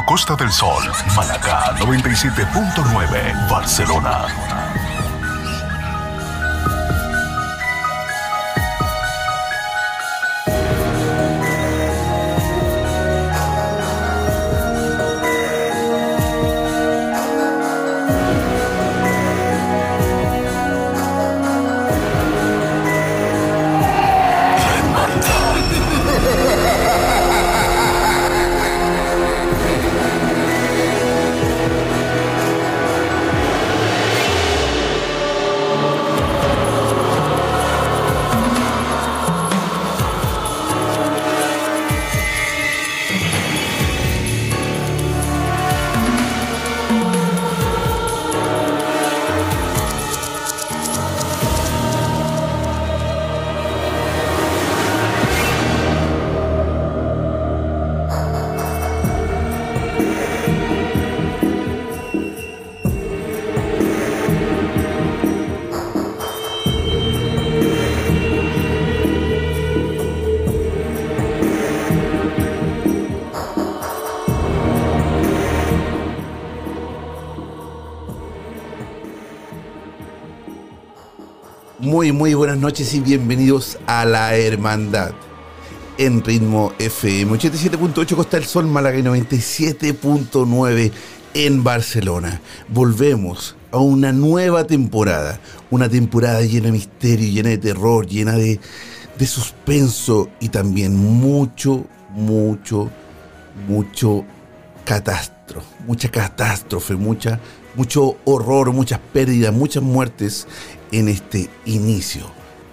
Costa del Sol, Malacá 97.9 Barcelona. Muy, muy buenas noches y bienvenidos a La Hermandad en ritmo FM 87.8 Costa del Sol, Málaga y 97.9 en Barcelona. Volvemos a una nueva temporada, una temporada llena de misterio, llena de terror, llena de, de suspenso y también mucho, mucho, mucho catástrofe, mucha catástrofe, mucha, mucho horror, muchas pérdidas, muchas muertes en este inicio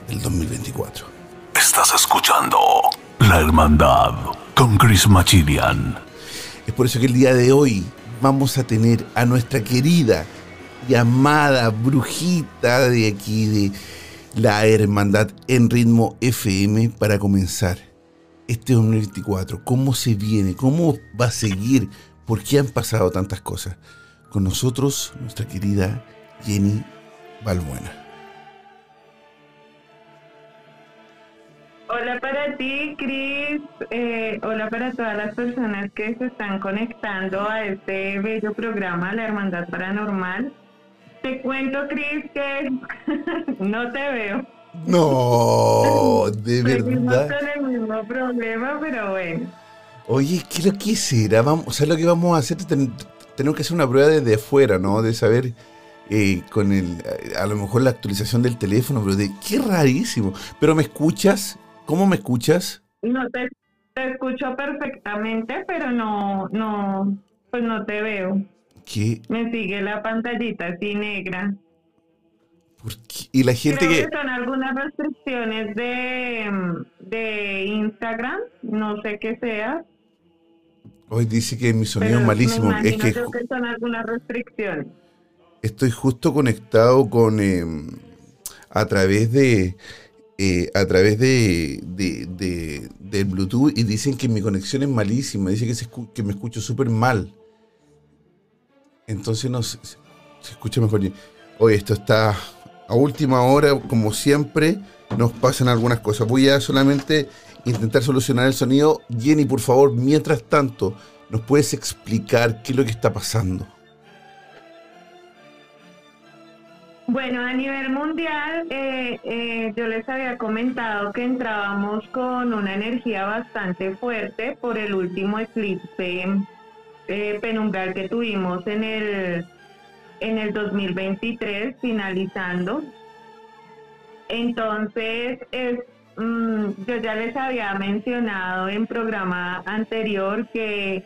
del 2024. Estás escuchando La Hermandad con Chris Machilian. Es por eso que el día de hoy vamos a tener a nuestra querida y amada brujita de aquí de la Hermandad en ritmo FM para comenzar este 2024. ¿Cómo se viene? ¿Cómo va a seguir? ¿Por qué han pasado tantas cosas? Con nosotros, nuestra querida Jenny Balbuena. Hola para ti, Cris. Eh, hola para todas las personas que se están conectando a este bello programa, La Hermandad Paranormal. Te cuento, Cris, que no te veo. No, de verdad. con el mismo problema, pero bueno. Oye, ¿qué lo que será? Vamos, o sea, lo que vamos a hacer es tenemos que hacer una prueba desde afuera, ¿no? De saber eh, con el, a lo mejor la actualización del teléfono, pero de qué rarísimo. Pero me escuchas, ¿cómo me escuchas? No te, te escucho perfectamente, pero no, no, pues no te veo. ¿Qué? Me sigue la pantallita así negra. ¿Por qué? Y la gente Creo que que son algunas restricciones de, de Instagram, no sé qué sea. Hoy dice que mi sonido pero es malísimo, me es que son algunas restricciones. estoy justo conectado con eh, a través de eh, a través de, de, de- del Bluetooth y dicen que mi conexión es malísima, dice que, se escu- que me escucho súper mal. Entonces no se, se escucha mejor. Oye, esto está a última hora, como siempre, nos pasan algunas cosas. Voy a solamente intentar solucionar el sonido. Jenny, por favor, mientras tanto, ¿Nos puedes explicar qué es lo que está pasando? Bueno, a nivel mundial, eh, eh, yo les había comentado que entrábamos con una energía bastante fuerte por el último eclipse eh, penumbral que tuvimos en el, en el 2023, finalizando. Entonces, es, mm, yo ya les había mencionado en programa anterior que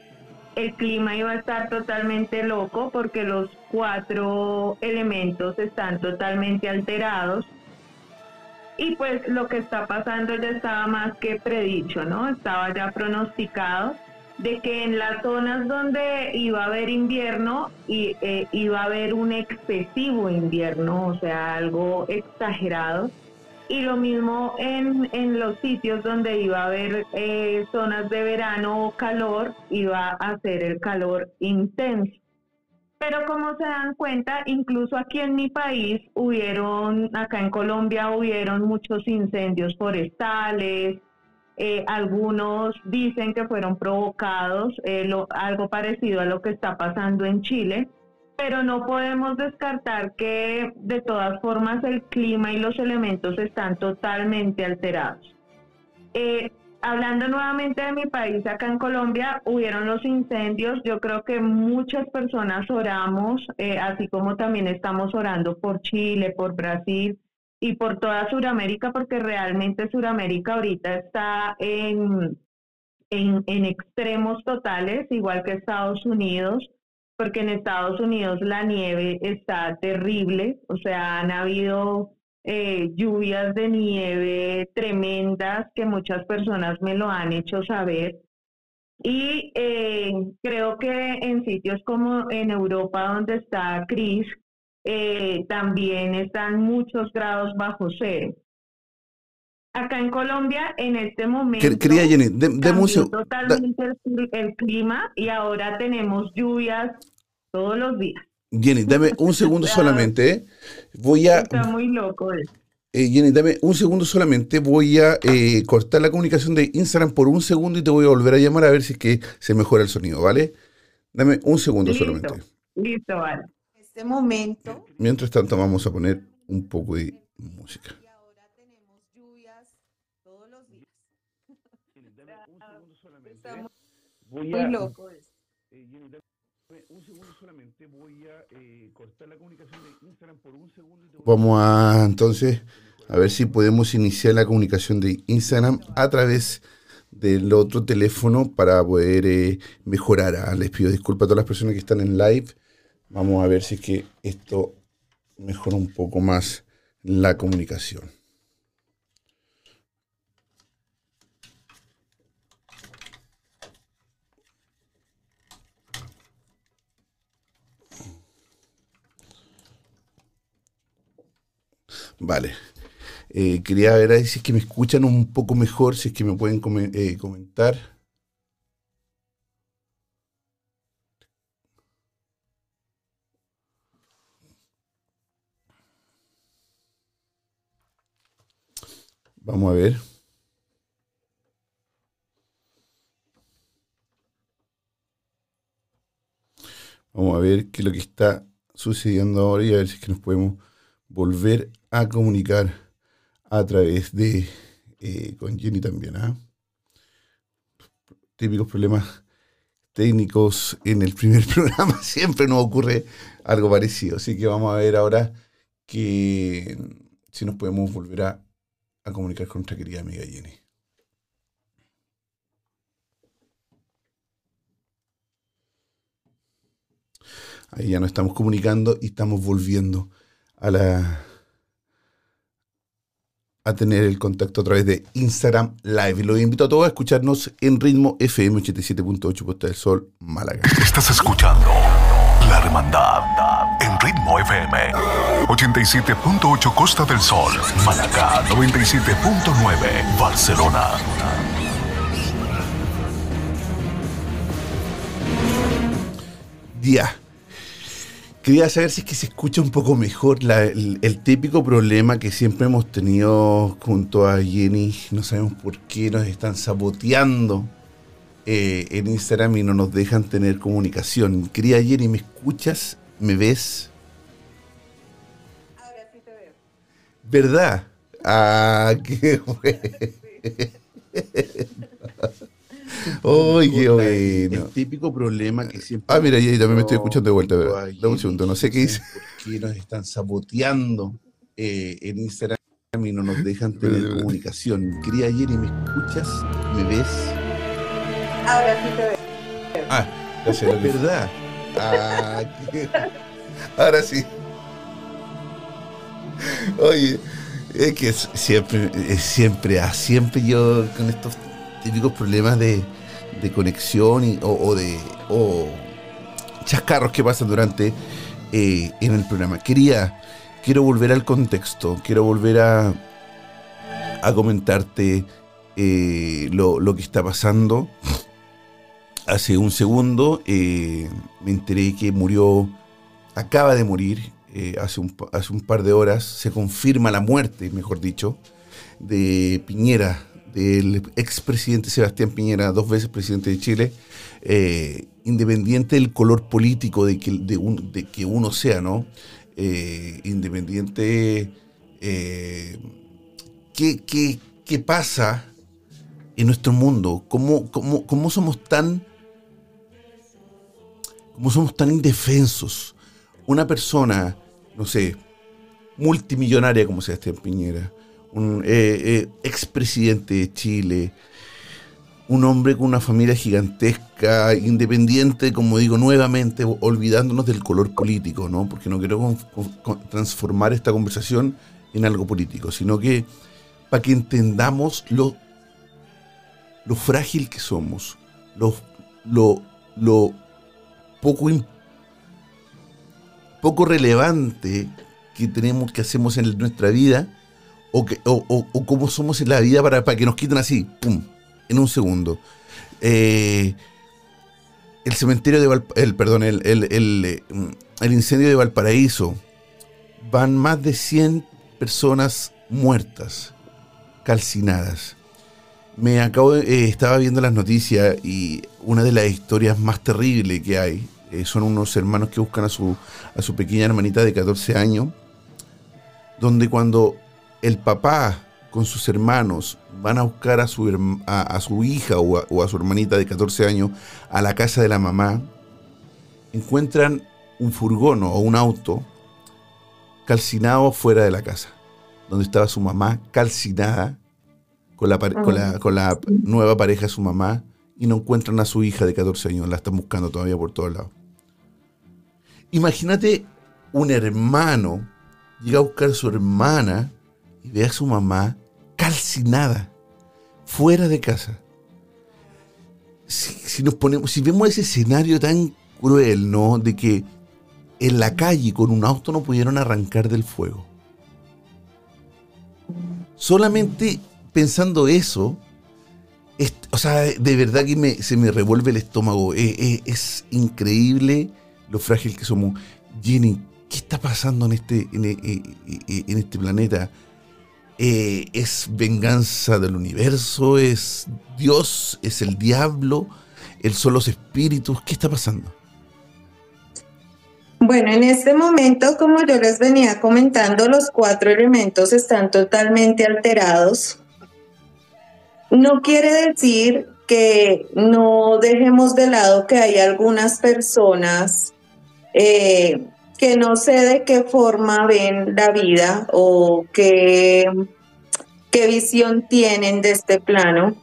el clima iba a estar totalmente loco porque los cuatro elementos están totalmente alterados. Y pues lo que está pasando ya estaba más que predicho, ¿no? Estaba ya pronosticado de que en las zonas donde iba a haber invierno y, eh, iba a haber un excesivo invierno, o sea, algo exagerado y lo mismo en, en los sitios donde iba a haber eh, zonas de verano o calor, iba a ser el calor intenso. Pero como se dan cuenta, incluso aquí en mi país hubieron, acá en Colombia hubieron muchos incendios forestales, eh, algunos dicen que fueron provocados, eh, algo parecido a lo que está pasando en Chile pero no podemos descartar que de todas formas el clima y los elementos están totalmente alterados. Eh, hablando nuevamente de mi país, acá en Colombia, hubieron los incendios. Yo creo que muchas personas oramos, eh, así como también estamos orando por Chile, por Brasil y por toda Sudamérica, porque realmente Sudamérica ahorita está en, en, en extremos totales, igual que Estados Unidos porque en Estados Unidos la nieve está terrible, o sea, han habido eh, lluvias de nieve tremendas que muchas personas me lo han hecho saber. Y eh, creo que en sitios como en Europa, donde está Cris, eh, también están muchos grados bajo cero. Acá en Colombia, en este momento, quería Jenny, totalmente el, clima y ahora tenemos lluvias todos los días. Jenny, dame un segundo solamente. ¿eh? Voy a. Está muy loco. Eh. eh, Jenny, dame un segundo solamente. Voy a eh, cortar la comunicación de Instagram por un segundo y te voy a volver a llamar a ver si es que se mejora el sonido, ¿vale? Dame un segundo solamente. Listo, vale. En este momento. Mientras tanto, vamos a poner un poco de música. Voy a, loco. Eh, un segundo solamente, voy a eh, cortar la comunicación de Instagram por un segundo. Vamos a entonces a ver si podemos iniciar la comunicación de Instagram a través del otro teléfono para poder eh, mejorar. Ah, les pido disculpas a todas las personas que están en live. Vamos a ver si es que esto mejora un poco más la comunicación. Vale. Eh, quería ver ahí si es que me escuchan un poco mejor, si es que me pueden eh, comentar. Vamos a ver. Vamos a ver qué es lo que está sucediendo ahora y a ver si es que nos podemos volver a comunicar a través de eh, con Jenny también. ¿ah? Típicos problemas técnicos en el primer programa, siempre nos ocurre algo parecido. Así que vamos a ver ahora que si nos podemos volver a, a comunicar con nuestra querida amiga Jenny. Ahí ya nos estamos comunicando y estamos volviendo a la a tener el contacto a través de Instagram Live. Y los invito a todos a escucharnos en ritmo FM 87.8 Puesta del Sol, Málaga. Estás escuchando La Hermandad en ritmo FM 87.8 Costa del Sol, Málaga 97.9 Barcelona. Día Quería saber si es que se escucha un poco mejor el, típico problema que siempre hemos tenido junto a Jenny. No sabemos por qué nos están saboteando eh, en Instagram y no nos dejan tener comunicación. Querida Jenny, ¿me escuchas? ¿Me ves? Ahora sí te veo. ¿Verdad? Ah, qué bueno. ¡Ay, qué bueno! El típico problema que siempre. Ah, mira, y ahí también me estoy escuchando de vuelta, ¿verdad? Dame un segundo, no sé qué dice. ¿Por qué nos están saboteando eh, en Instagram y no nos dejan tener Espérate, comunicación? Querida Jenny, ¿me escuchas? ¿Me ves? Ahora sí te veo. Ah, gracias. Lali. ¿Verdad? Ah, qué- Ahora sí. Oye, es que es siempre, es siempre, ah, siempre yo con estos típicos problemas de, de conexión y, o, de o chascarros que pasan durante eh, en el programa. Quería, quiero volver al contexto, quiero volver a, a comentarte eh, lo, lo que está pasando. Hace un segundo eh, me enteré que murió, acaba de morir, hace, un, hace un par de horas, se confirma la muerte, mejor dicho, de Piñera, del expresidente Sebastián Piñera, dos veces presidente de Chile, eh, independiente del color político de que, uno sea, ¿no? Eh, independiente, eh, ¿qué, qué, qué pasa en nuestro mundo? ¿Cómo, cómo, cómo somos tan cómo somos tan indefensos? Una persona, no sé, multimillonaria como Sebastián Piñera, un eh, eh, expresidente de Chile, un hombre con una familia gigantesca, independiente, como digo nuevamente, olvidándonos del color político, ¿no? Porque no quiero transformar esta conversación en algo político, sino que para que entendamos lo, lo frágil que somos, lo, lo, lo poco, poco relevante que tenemos, que hacemos en nuestra vida, o, que, o, o- o cómo somos en la vida para, para que nos quiten así, pum, en un segundo. Eh, el cementerio de Valp- el perdón, el, el- el, eh, el incendio de Valparaíso, van más de 100 personas muertas, calcinadas. Me acabo de, eh, estaba viendo las noticias y una de las historias más terribles que hay son unos hermanos que buscan a su, a su pequeña hermanita de 14 años, donde cuando el papá con sus hermanos van a buscar a su, a, a su hija o a, o a su hermanita de 14 años a la casa de la mamá, encuentran un furgón o un auto calcinado fuera de la casa, donde estaba su mamá calcinada con la, con la, con la nueva pareja de su mamá y no encuentran a su hija de 14 años, la están buscando todavía por todos lados. Imagínate un hermano llega a buscar a su hermana y ve a su mamá calcinada, fuera de casa. Si, nos ponemos, si vemos ese escenario tan cruel, ¿no? De que en la calle con un auto no pudieron arrancar del fuego. Solamente pensando eso, es- o sea, de verdad que se me revuelve el estómago. Eh, eh, es increíble lo frágil que somos. Jenny, ¿qué está pasando en este, en, eh, eh, en este planeta? Eh, ¿Es venganza del universo? ¿Es Dios? ¿Es el diablo? ¿El son los espíritus? ¿Qué está pasando? Bueno, en este momento, como yo les venía comentando, los cuatro elementos están totalmente alterados. No quiere decir que no dejemos de lado que hay algunas personas eh, que no sé de qué forma ven la vida o qué, qué visión tienen de este plano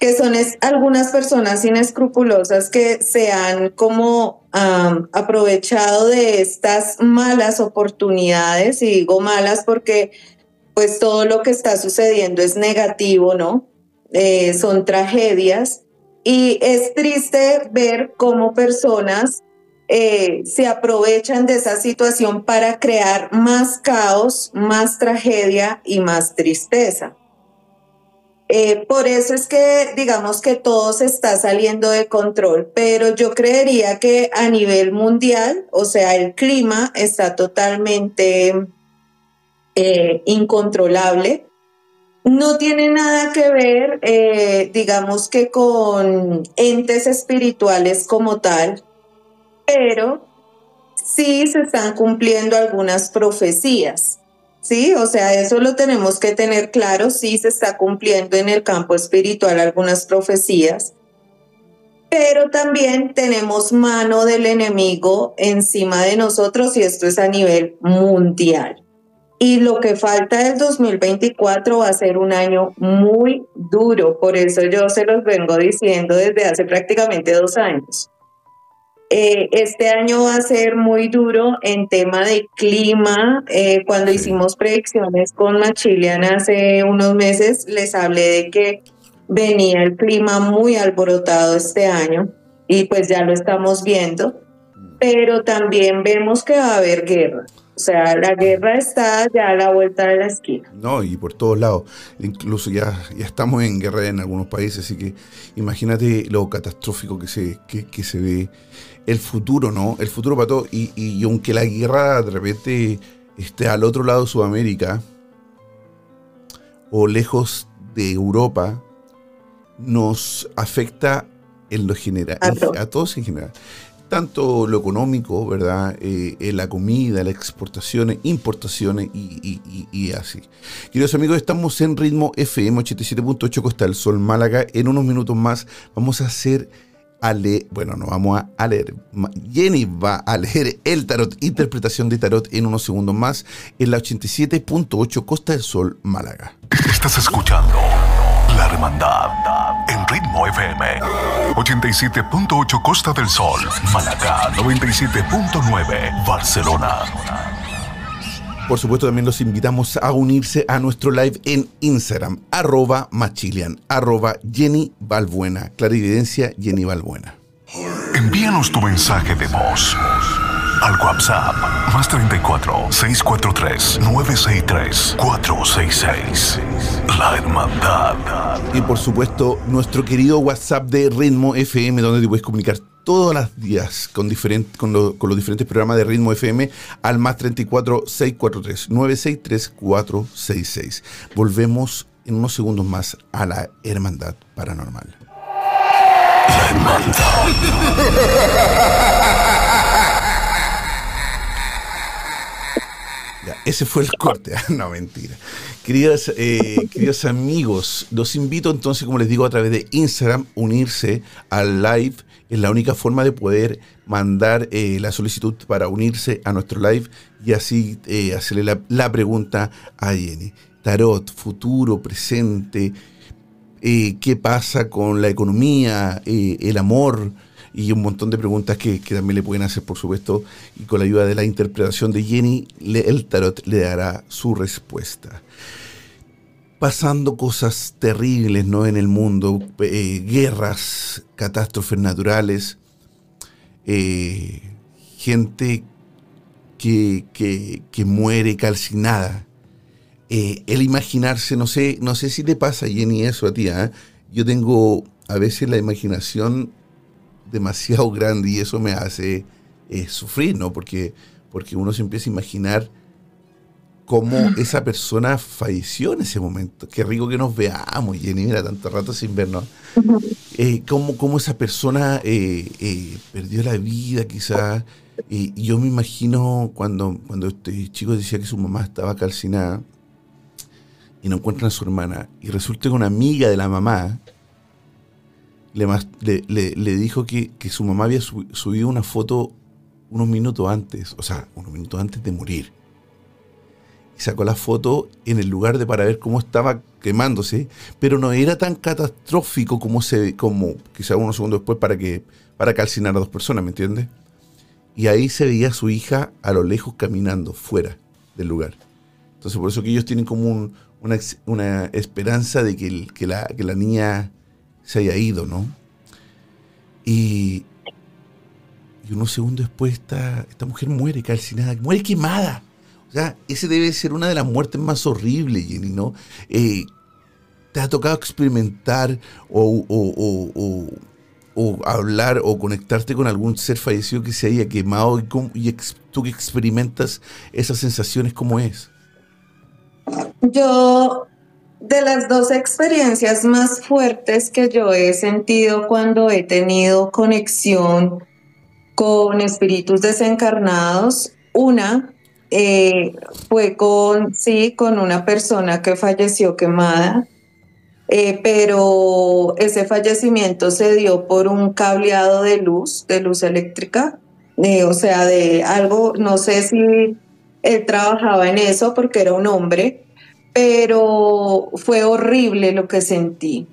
que son es- algunas personas inescrupulosas que se han como aprovechado de estas malas oportunidades, y digo malas porque pues todo lo que está sucediendo es negativo, ¿no? Eh, son tragedias y es triste ver cómo personas eh, se aprovechan de esa situación para crear más caos, más tragedia y más tristeza. Eh, por eso es que digamos que todo se está saliendo de control, pero yo creería que a nivel mundial, o sea, el clima está totalmente eh, incontrolable. no tiene nada que ver, digamos que con entes espirituales como tal, pero sí se están cumpliendo algunas profecías. Sí, o sea, eso lo tenemos que tener claro, sí se está cumpliendo en el campo espiritual algunas profecías, pero también tenemos mano del enemigo encima de nosotros y esto es a nivel mundial. Y lo que falta del 2024 va a ser un año muy duro, por eso yo se los vengo diciendo desde hace prácticamente dos años. Eh, este año va a ser muy duro en tema de clima. Eh, cuando hicimos predicciones con Machilian hace unos meses, les hablé de que venía el clima muy alborotado este año y pues ya lo estamos viendo, pero también vemos que va a haber guerra. O sea, la guerra está ya a la vuelta de la esquina. No, y por todos lados. Incluso ya, ya estamos en guerra en algunos países, así que imagínate lo catastrófico que se, que, se ve. El futuro, ¿no? El futuro para todo. Y, y, aunque la guerra de repente esté al otro lado de Sudamérica o lejos de Europa, nos afecta en lo general, a todos en general tanto lo económico, ¿verdad? Eh, eh, la comida, las exportaciones, importaciones y, así. Queridos amigos, estamos en ritmo FM 87.8 Costa del Sol, Málaga. En unos minutos más vamos a hacer a bueno, no vamos a, leer, Jenny va a leer el tarot, interpretación de tarot en unos segundos más en la 87.8 Costa del Sol, Málaga. Estás escuchando La Hermandad en Ritmo FM. 87.8 Costa del Sol, Málaga 97.9 Barcelona. Por supuesto, también los invitamos a unirse a nuestro live en Instagram, arroba machilian, arroba Jenny Balbuena. Clarividencia Jenny Balbuena. Envíanos tu mensaje de voz al WhatsApp más 34 643 963 466. La Hermandad. Y por supuesto, nuestro querido WhatsApp de Ritmo FM, donde te puedes comunicar todos los días con, con, los diferentes programas de Ritmo FM al más 34 643 963 466. Volvemos en unos segundos más a la Hermandad Paranormal. La Hermandad. ese fue el corte. no, mentira. Queridas, eh, queridos amigos, los invito entonces, como les digo, a través de Instagram, unirse al live. Es la única forma de poder mandar eh, la solicitud para unirse a nuestro live y así eh, hacerle la, pregunta a Jenny. Tarot, futuro, presente, qué pasa con la economía, el amor, y un montón de preguntas que, también le pueden hacer, por supuesto, y con la ayuda de la interpretación de Jenny, el tarot le dará su respuesta. Pasando cosas terribles ¿no? en el mundo, eh, guerras, catástrofes naturales, eh, gente que, que, muere calcinada. Eh, el imaginarse, no sé, no sé si te pasa, Jenny, eso a ti. Yo tengo a veces la imaginación demasiado grande y eso me hace sufrir, ¿no? Porque, porque uno se empieza a imaginar cómo esa persona falleció en ese momento. Qué rico que nos veamos, Jenny, mira, tanto rato sin vernos. Eh, cómo, esa persona eh, eh, perdió la vida, quizás. Y yo me imagino cuando, cuando este chico decía que su mamá estaba calcinada y no encuentran a su hermana, y resulta que una amiga de la mamá le, le, dijo que, su mamá había subido una foto unos minutos antes, o sea, unos minutos antes de morir. Y sacó la foto en el lugar de para ver cómo estaba quemándose, pero no era tan catastrófico como se como quizá unos segundos después para que para calcinar a dos personas, ¿me entiendes? Y ahí se veía a su hija a lo lejos caminando fuera del lugar. Entonces por eso que ellos tienen como una, una, esperanza de que, que, la, que la niña se haya ido, ¿no? Y, y unos segundos después esta, esta mujer muere calcinada, muere quemada. O sea, ese debe ser una de las muertes más horribles, Jenny, ¿no? Eh, ¿Te ha tocado experimentar o, hablar o conectarte con algún ser fallecido que se haya quemado y, y tú que experimentas esas sensaciones, ¿cómo es? Yo de las dos experiencias más fuertes que yo he sentido cuando he tenido conexión con espíritus desencarnados, una eh, fue con, sí, con una persona que falleció quemada, eh, pero ese fallecimiento se dio por un cableado de luz, de luz eléctrica, eh, o sea, de algo, no sé si él trabajaba en eso porque era un hombre, pero fue horrible lo que sentí,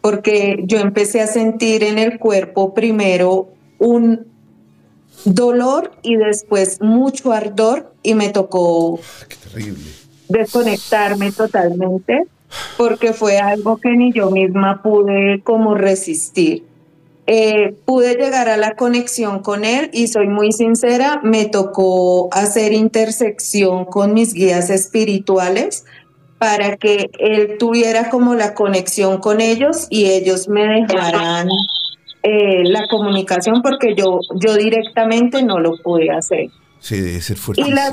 porque yo empecé a sentir en el cuerpo primero un dolor y después mucho ardor y me tocó desconectarme totalmente porque fue algo que ni yo misma pude como resistir. Eh, pude llegar a la conexión con él y soy muy sincera, me tocó hacer intersección con mis guías espirituales para que él tuviera como la conexión con ellos y ellos me dejaran eh, la comunicación porque yo, yo directamente no lo pude hacer. Sí, debe ser fuerte. Y la,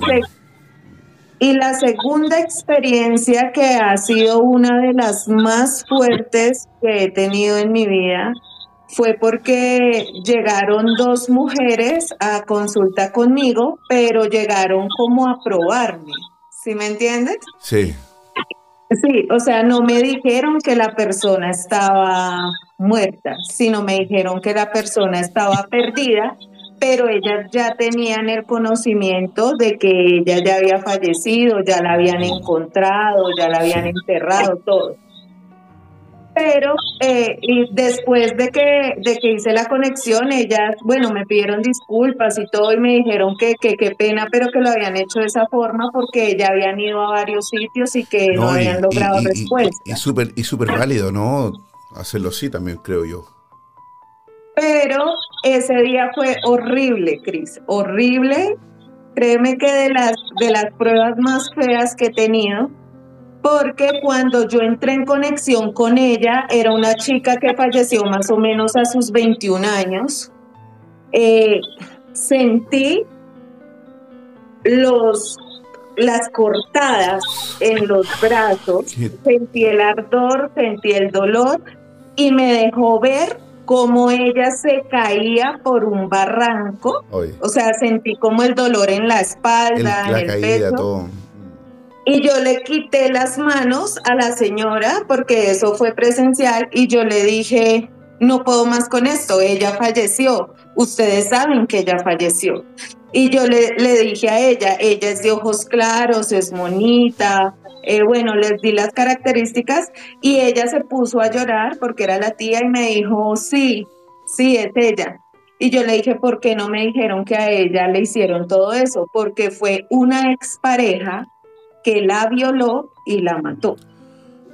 y la segunda experiencia que ha sido una de las más fuertes que he tenido en mi vida fue porque llegaron dos mujeres a consulta conmigo, pero llegaron como a probarme. ¿Sí me entiendes? Sí. Sí, o sea, no me dijeron que la persona estaba muerta, sino me dijeron que la persona estaba perdida, pero ellas ya tenían el conocimiento de que ella ya había fallecido, ya la habían encontrado, ya la habían enterrado, todo pero eh, y después de que, de que hice la conexión, ellas, bueno, me pidieron disculpas y todo y me dijeron que qué pena, pero que lo habían hecho de esa forma porque ya habían ido a varios sitios y que no, habían logrado respuesta. Y súper y super válido, ¿no? Hacerlo así también, creo yo. Pero ese día fue horrible, Cris, horrible. Créeme que de las, de las pruebas más feas que he tenido, porque cuando yo entré en conexión con ella, era una chica que falleció más o menos a sus 21 años, eh, sentí los, las cortadas en los brazos, sentí el ardor, sentí el dolor y me dejó ver cómo ella se caía por un barranco. O sea, sentí como el dolor en la espalda, en el pecho. Y yo le quité las manos a la señora porque eso fue presencial y yo le dije, no puedo más con esto, ella falleció, ustedes saben que ella falleció. Y yo le, le dije a ella, ella es de ojos claros, es monita, eh, bueno, les di las características y ella se puso a llorar porque era la tía y me dijo, sí, sí, es ella. Y yo le dije, ¿por qué no me dijeron que a ella le hicieron todo eso? Porque fue una expareja que la violó y la mató.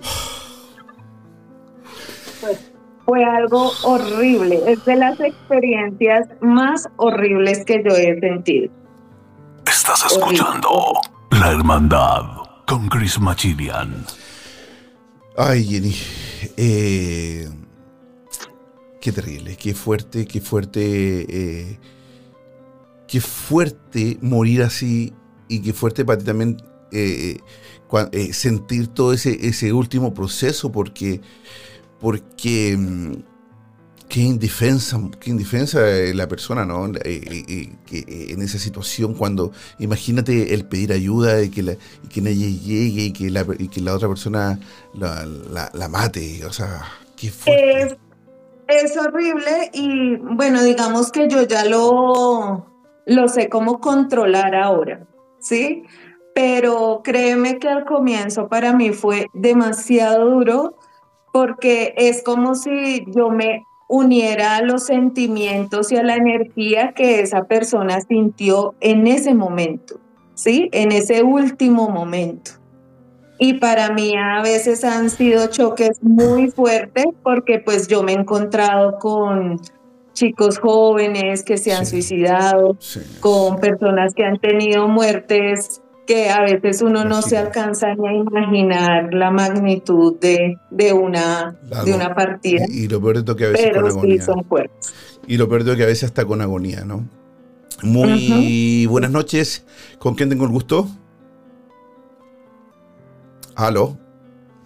Pues, fue algo horrible, es de las experiencias más horribles que yo he sentido. Estás escuchando La Hermandad con Chris Machilian. Ay, Jenny. Eh, qué terrible, qué fuerte, qué fuerte. Eh, qué fuerte morir así y qué fuerte para ti también eh, eh, sentir todo ese, ese último proceso porque, porque mm, qué indefensa, qué indefensa la persona, ¿no? Eh, que en esa situación cuando, imagínate el pedir ayuda y que, que nadie llegue y que la, y que la otra persona la, mate, o sea, qué fuerte. Es, horrible y bueno, digamos que yo ya lo, lo sé cómo controlar ahora, ¿sí? pero créeme que al comienzo para mí fue demasiado duro porque es como si yo me uniera a los sentimientos y a la energía que esa persona sintió en ese momento, ¿sí? En ese último momento. Y para mí a veces han sido choques muy fuertes porque pues yo me he encontrado con chicos jóvenes que se han suicidado, con personas que han tenido muertes que a veces uno no se alcanza ni a imaginar la magnitud de, de una, de una partida. Y, lo peor de que a veces con agonía. Y lo peor que a veces está con agonía, ¿no? Muy buenas noches. ¿Con quién tengo el gusto? ¿Aló?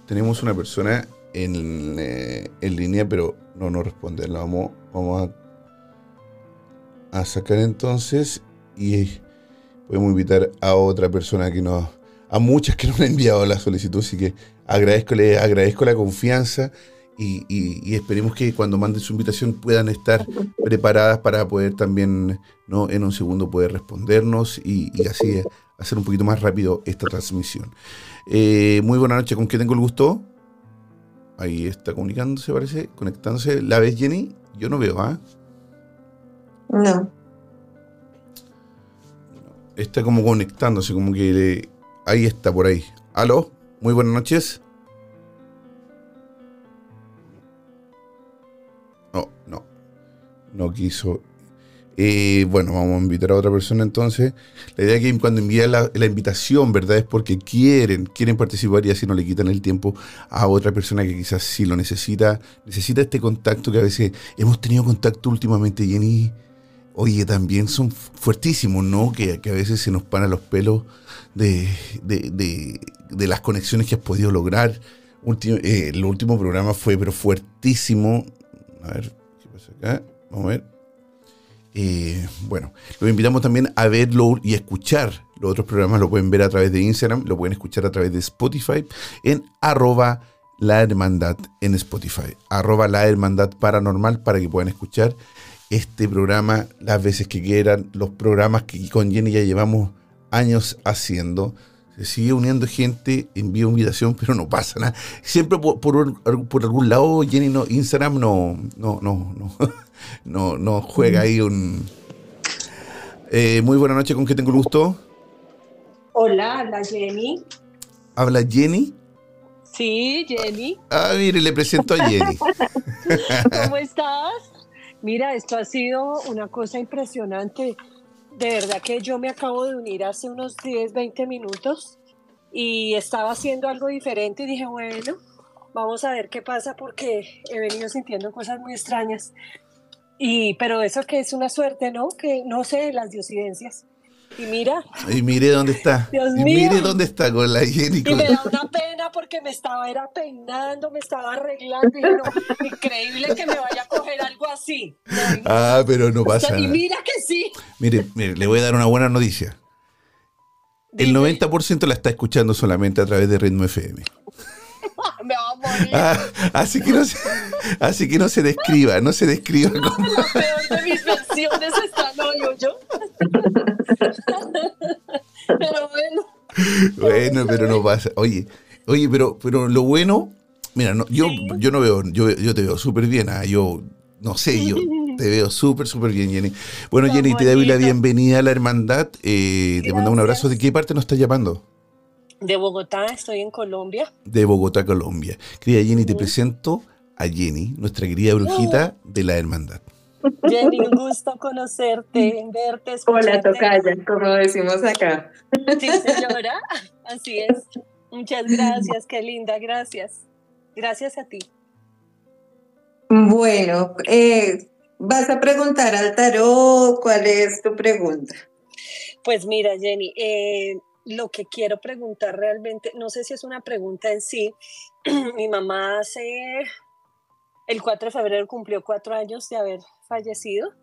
tenemos una persona en, eh, en línea, pero no nos responde. La vamos, vamos a, a sacar entonces y podemos invitar a otra persona que nos, a muchas que nos han enviado la solicitud, así que agradezco, le agradezco la confianza y, esperemos que cuando manden su invitación puedan estar preparadas para poder también ¿no? en un segundo poder respondernos y, así hacer un poquito más rápido esta transmisión. Eh, muy buena noche, ¿con qué tengo el gusto? Ahí está comunicándose, parece, conectándose. ¿La ves, Jenny? Yo no veo, ¿ah? No. Está como conectándose, como que ahí está, por ahí. ¿Aló? Muy buenas noches. no quiso. Eh, bueno, vamos a invitar a otra persona entonces. La idea es que cuando envían la, invitación, ¿verdad? Es porque quieren, quieren participar y así no le quitan el tiempo a otra persona que quizás sí lo necesita. Necesita este contacto que a veces hemos tenido contacto últimamente, Jenny. Oye, también son fuertísimos, ¿no? Que, a veces se nos paran los pelos de, las conexiones que has podido lograr. Eh, el último programa fue, pero fuertísimo. A ver, ¿qué pasa acá? Vamos a ver. Eh, bueno, los invitamos también a verlo y escuchar los otros programas. Lo pueden ver a través de Instagram, lo pueden escuchar a través de Spotify en arroba la hermandad en Spotify. Arroba la hermandad paranormal para que puedan escuchar este programa las veces que quieran. Los programas que con Jenny ya llevamos años haciendo se sigue uniendo gente, envío invitación, pero no pasa nada. Siempre por, por, algún lado, Jenny, no, Instagram no, no, no, no, no, no juega ahí un... Eh, muy buena noche, ¿con qué tengo el gusto? Hola, habla Jenny. ¿Habla Jenny? Sí, Jenny. Ah, mire, le presento a Jenny. ¿Cómo estás? Mira, esto ha sido una cosa impresionante de verdad que yo me acabo de unir hace unos 10, 20 minutos y estaba haciendo algo diferente y dije, bueno, vamos a ver qué pasa porque he venido sintiendo cosas muy extrañas. Y, pero eso que es una suerte, ¿no? Que no sé, las diosidencias. Y mira. Y mire dónde está. Dios y mío. mire dónde está con la Jenny. Y me da una pena porque me estaba era peinando, me estaba arreglando. Y no, increíble que me vaya a coger algo así. Ah, pero no pasa nada. Y mira que sí. Mire, mire, le voy a dar una buena noticia. El 90% la está escuchando solamente a través de Ritmo FM. me va a morir. Ah, así, que no se, así que no se describa, no se describa como... La peor de mis no yo. pero bueno. Bueno, pero no pasa. Oye, oye, pero, pero lo bueno, mira, no, yo, yo no veo, yo, yo te veo súper bien, ah, yo no sé, yo te veo súper, súper bien, Jenny. Bueno, Jenny, te doy la bienvenida a la hermandad. Eh, te mando un abrazo. ¿De qué parte nos estás llamando? De Bogotá, estoy en Colombia. De Bogotá, Colombia. Querida Jenny, te presento a Jenny, nuestra querida brujita de la hermandad. Jenny, un gusto conocerte, verte, escucharte. Hola, tocaya, como decimos acá. Sí, señora, así es. Muchas gracias, qué linda, gracias. Gracias a ti. Bueno, eh, vas a preguntar al tarot, ¿cuál es tu pregunta? Pues mira, Jenny, eh, lo que quiero preguntar realmente, no sé si es una pregunta en sí, mi mamá hace, el 4 de febrero cumplió cuatro años de haber fallecido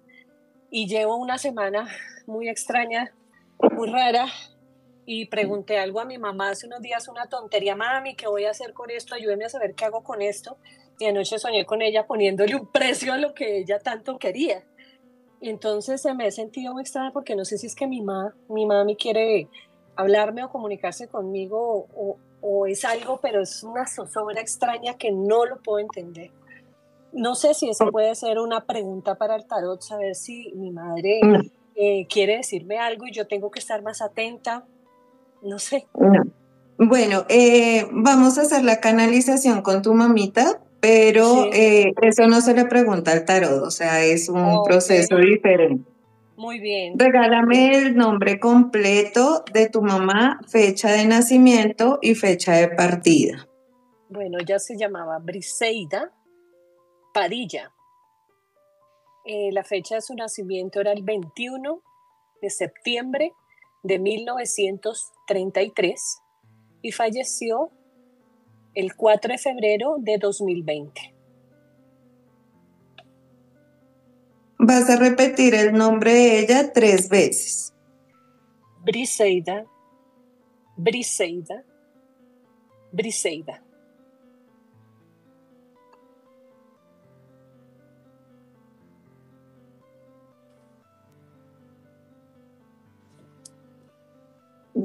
y llevo una semana muy extraña, muy rara y pregunté algo a mi mamá hace unos días, una tontería, mami, ¿qué voy a hacer con esto? Ayúdeme a saber qué hago con esto. Y anoche soñé con ella poniéndole un precio a lo que ella tanto quería. Entonces se me he sentido muy extraña porque no sé si es que mi, mamá mi mami quiere hablarme o comunicarse conmigo o, o es algo, pero es una zozobra extraña que no lo puedo entender. No sé si eso puede ser una pregunta para el tarot, saber si mi madre eh, quiere decirme algo y yo tengo que estar más atenta. No sé. Bueno, eh, vamos a hacer la canalización con tu mamita, pero eh, eso no se le pregunta al tarot, o sea, es un proceso diferente. Muy bien. Regálame el nombre completo de tu mamá, fecha de nacimiento y fecha de partida. Bueno, ella se llamaba Briseida Padilla. Eh, la fecha de su nacimiento era el 21 de septiembre de 1933 y falleció el 4 de febrero de 2020. Vas a repetir el nombre de ella tres veces. Briseida, Briseida, Briseida.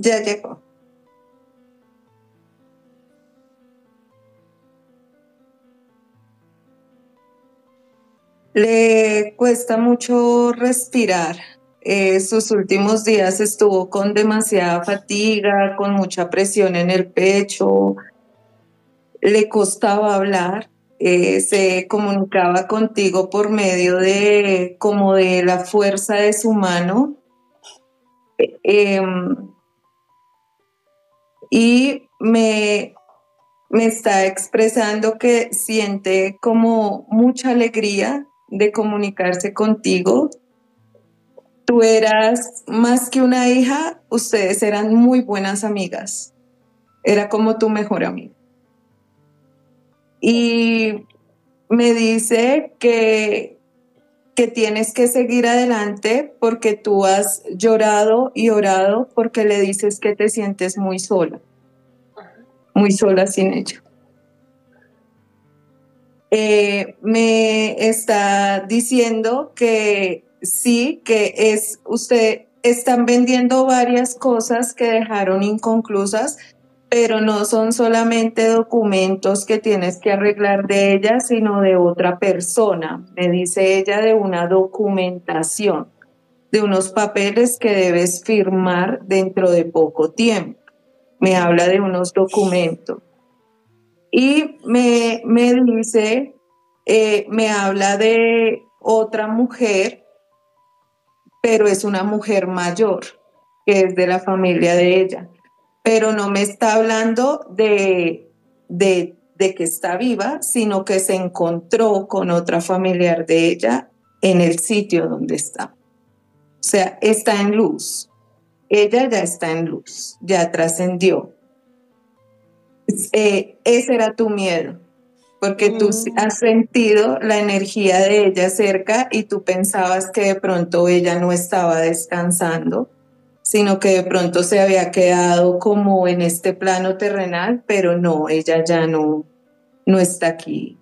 Ya llegó. Le cuesta mucho respirar. Eh, sus últimos días estuvo con demasiada fatiga, con mucha presión en el pecho. Le costaba hablar. Eh, se comunicaba contigo por medio de como de la fuerza de su mano. Em, y me, me está expresando que siente como mucha alegría de comunicarse contigo. Tú eras más que una hija, ustedes eran muy buenas amigas. Era como tu mejor amiga. Y me dice que, que tienes que seguir adelante porque tú has llorado y orado porque le dices que te sientes muy sola, muy sola sin ella. Eh, me está diciendo que sí, que es usted, están vendiendo varias cosas que dejaron inconclusas, pero no son solamente documentos que tienes que arreglar de ella, sino de otra persona. Me dice ella de una documentación, de unos papeles que debes firmar dentro de poco tiempo. Me habla de unos documentos. Y me, me dice, eh, me habla de otra mujer, pero es una mujer mayor, que es de la familia de ella. Pero no me está hablando de, de, de que está viva, sino que se encontró con otra familiar de ella en el sitio donde está. O sea, está en luz. Ella ya está en luz, ya trascendió. Eh, ese era tu miedo, porque tú Mm. has sentido la energía de ella cerca y tú pensabas que de pronto ella no estaba descansando, sino que de pronto se había quedado como en este plano terrenal, pero no, ella ya no, no está aquí.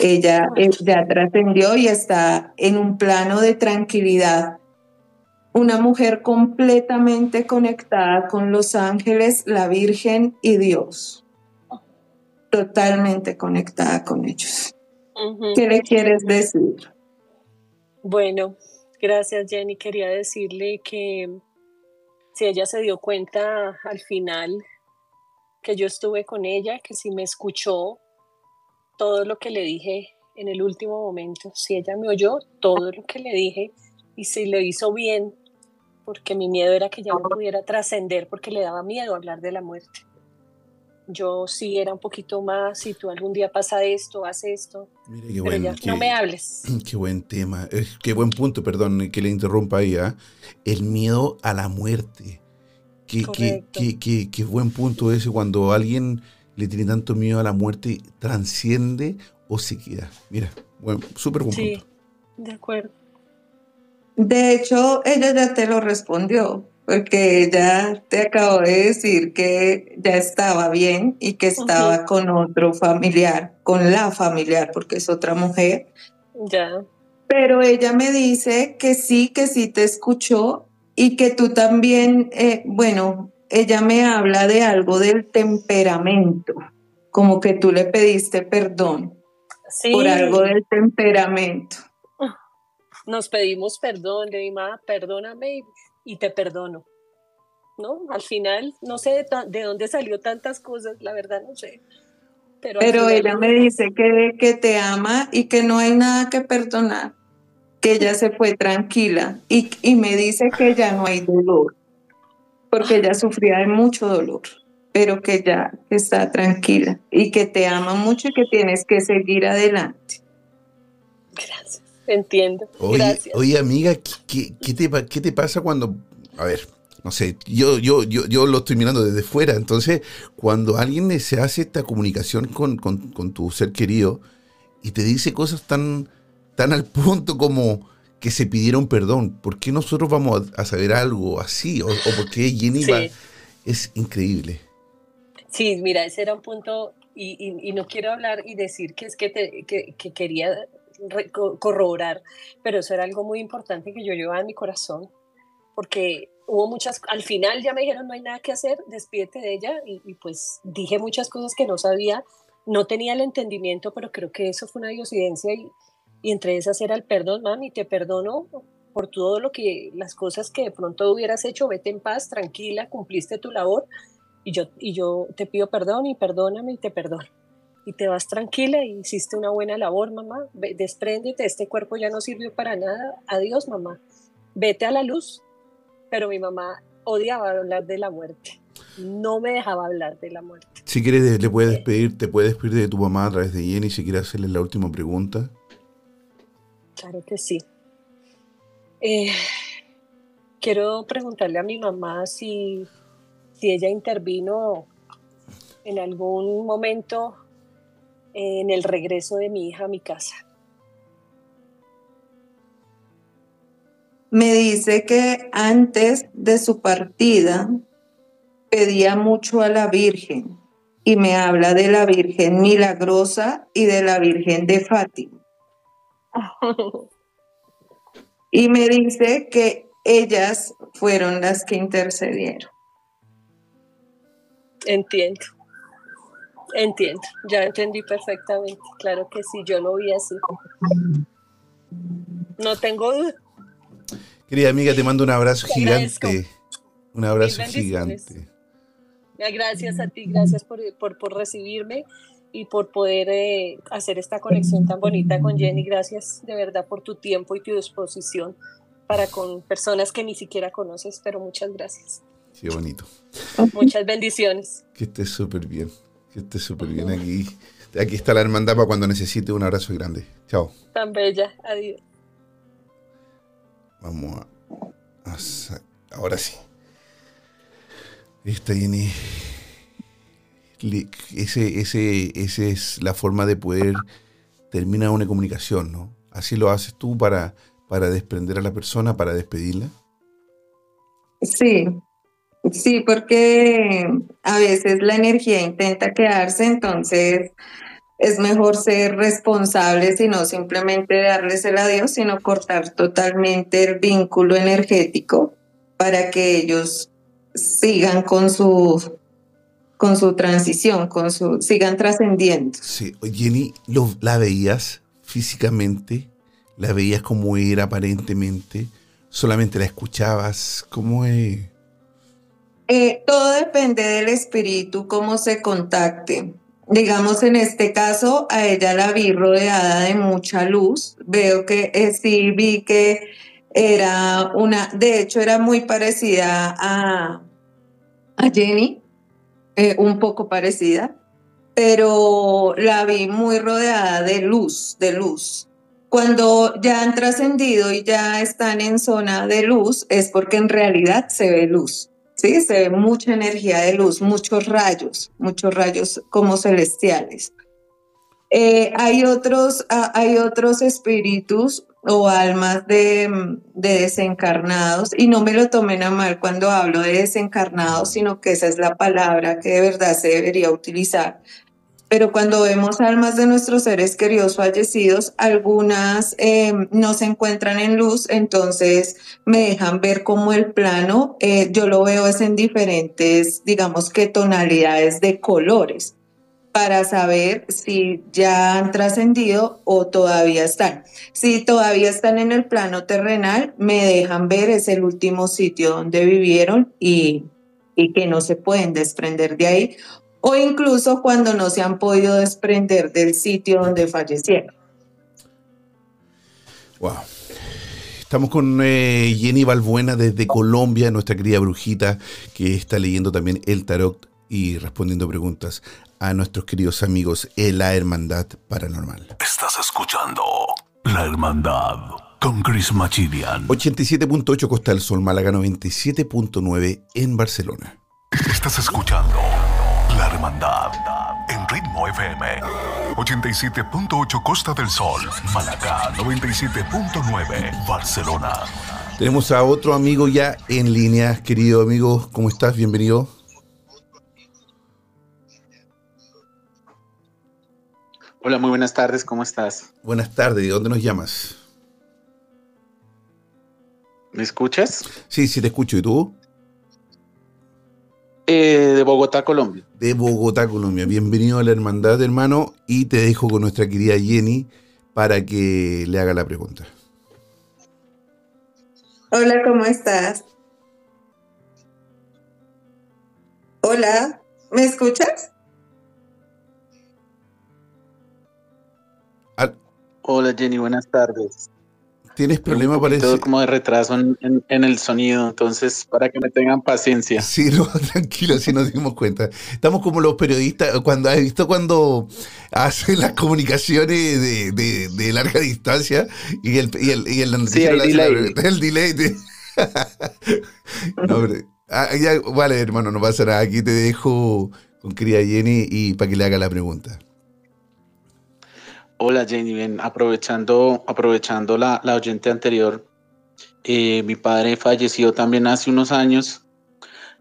Ella eh, ya trascendió y está en un plano de tranquilidad. Una mujer completamente conectada con los ángeles, la Virgen y Dios totalmente conectada con ellos. ¿Qué le quieres decir? Bueno, gracias Jenny. Quería decirle que si ella se dio cuenta al final que yo estuve con ella, que si me escuchó todo lo que le dije en el último momento, si ella me oyó todo lo que le dije y si lo hizo bien, porque mi miedo era que ya no pudiera trascender porque le daba miedo hablar de la muerte. Yo sí era un poquito más, si tú algún día pasa esto, haz esto, Mire qué pero buen, ya qué- no me hables. qué buen tema. Eh, Qué buen punto, perdón que le interrumpa ahí. ¿ah? El miedo a la muerte. Qué, qué, Correcto. qué, qué- qué buen punto ese cuando alguien le tiene tanto miedo a la muerte, transciende o se queda. Mira, bueno, súper buen Sí, punto. de acuerdo. De hecho, ella ya te lo respondió, porque ella te acabó de decir que ya estaba bien y que estaba con otro familiar, con la familiar, porque es otra mujer. Ya. Pero ella me dice que sí, que sí te escuchó y que tú también, eh, bueno, ella me habla de algo del temperamento, como que tú le pediste perdón Sí, por algo del temperamento. nos pedimos perdón, le dije, "Ma, perdóname y, te perdono. ¿No? Al final, no sé de, dónde salió tantas cosas, la verdad no sé. Pero, Pero ella me dice que, que te ama y que no hay nada que perdonar, que ella se fue tranquila y, y me dice que ya no hay dolor, porque ella sufría de mucho dolor, pero que ya está tranquila y que te ama mucho y que tienes que seguir adelante. Entiendo. Oye, Gracias. oye amiga, ¿qué, qué- te, qué te pasa cuando... A ver, no sé, yo, yo, yo, yo lo estoy mirando desde fuera. Entonces, cuando alguien se hace esta comunicación con, con, tu ser querido y te dice cosas tan, tan al punto como que se pidieron perdón, ¿por qué nosotros vamos a, saber algo así? ¿O, o por qué Jenny va? Es increíble. Sí, mira, ese era un punto, y, y, no quiero hablar y decir que es que, te, que, que quería corroborar, pero eso era algo muy importante que yo llevaba en mi corazón, porque hubo muchas, al final ya me dijeron no hay nada que hacer, despídete de ella y, pues dije muchas cosas que no sabía, no tenía el entendimiento, pero creo que eso fue una diosidencia y, y entre esas era el perdón, mami, te perdono por todo lo que, las cosas que de pronto hubieras hecho, vete en paz, tranquila, cumpliste tu labor y yo, y yo te pido perdón y perdóname y te perdono y te vas tranquila y hiciste una buena labor, mamá. Despréndete, este cuerpo ya no sirvió para nada. Adiós, mamá. Vete a la luz. Pero mi mamá odiaba hablar de la muerte. No me dejaba hablar de la muerte. Si quieres, le puedes despedir, te puedes despedir de tu mamá a través de Jenny si quieres hacerle la última pregunta. Claro que sí. Eh, quiero preguntarle a mi mamá si, si ella intervino en algún momento en el regreso de mi hija a mi casa. Me dice que antes de su partida pedía mucho a la Virgen y me habla de la Virgen Milagrosa y de la Virgen de Fátima. y me dice que ellas fueron las que intercedieron. Entiendo. Entiendo, ya entendí perfectamente. Claro que sí, yo lo vi así. No tengo duda. Querida amiga, te mando un abrazo gigante. Un abrazo gigante. Gracias a ti, gracias por, por, recibirme y por poder eh, hacer esta conexión tan bonita con Jenny. Gracias de verdad por tu tiempo y tu disposición para con personas que ni siquiera conoces, pero muchas gracias. Qué bonito. Muchas bendiciones. Que estés súper bien. Que estés súper bien aquí. Aquí está la hermandad para cuando necesite un abrazo grande. Chao. Tan bella. Adiós. Vamos a, ahora sí. Esta Jenny. Ese, ese, ese es la forma de poder terminar una comunicación, ¿no? Así lo haces tú para, para desprender a la persona, para despedirla. Sí, Sí, porque a veces la energía intenta quedarse, entonces es mejor ser responsables y no simplemente darles el adiós, sino cortar totalmente el vínculo energético para que ellos sigan con su con su transición, con su sigan trascendiendo. Sí, Jenny, lo, ¿la veías físicamente? ¿La veías como era aparentemente? ¿Solamente la escuchabas? ¿Cómo es? Eh, todo depende del espíritu, cómo se contacte. Digamos, en este caso, a ella la vi rodeada de mucha luz. Veo que eh, sí vi que era una, de hecho, era muy parecida a, a Jenny, eh, un poco parecida, pero la vi muy rodeada de luz, de luz. Cuando ya han trascendido y ya están en zona de luz, es porque en realidad se ve luz. ¿Sí? Se ve mucha energía de luz, muchos rayos, muchos rayos como celestiales. Eh, hay, otros, hay otros espíritus o almas de, de, desencarnados, y no me lo tomen a mal cuando hablo de desencarnados, sino que esa es la palabra que de verdad se debería utilizar, pero cuando vemos almas de nuestros seres queridos fallecidos, algunas eh, no se encuentran en luz, entonces me dejan ver cómo el plano, eh, yo lo veo es en diferentes, digamos que tonalidades de colores, para saber si ya han trascendido o todavía están. Si todavía están en el plano terrenal, me dejan ver es el último sitio donde vivieron y, y que no se pueden desprender de ahí o incluso cuando no se han podido desprender del sitio donde fallecieron. Wow. Estamos con eh, Jenny Balbuena desde Colombia, nuestra querida brujita, que está leyendo también el tarot y respondiendo preguntas a nuestros queridos amigos en la Hermandad Paranormal. Estás escuchando La Hermandad con Chris Machilian. 87.8 Costa del Sol, Málaga 97.9 en Barcelona. Estás escuchando Hermandad en Ritmo FM. 87.8 Costa del Sol, Málaga 97.9 Barcelona. Tenemos a otro amigo ya en línea, querido amigo. ¿Cómo estás? Bienvenido. Hola, muy buenas tardes, ¿cómo estás? Buenas tardes, ¿de dónde nos llamas? ¿Me escuchas? Sí, sí, te escucho. ¿Y tú? Eh, de Bogotá, Colombia. De Bogotá, Colombia. Bienvenido a la hermandad, hermano, y te dejo con nuestra querida Jenny para que le haga la pregunta. Hola, ¿cómo estás? Hola, ¿me escuchas? Hola Jenny, buenas tardes. ¿Tienes problema parece? Todo como de retraso en, el sonido, entonces para que me tengan paciencia. Sí, no, tranquilo, si nos dimos cuenta. Estamos como los periodistas, cuando has visto cuando hacen las comunicaciones de, larga distancia y el, y el, y el, sí, el delay. el delay no, ah, vale, hermano, no pasa nada. Aquí te dejo con querida Jenny y para que le haga la pregunta. Hola Jenny, bien, aprovechando, aprovechando la, oyente anterior, eh, mi padre falleció también hace unos años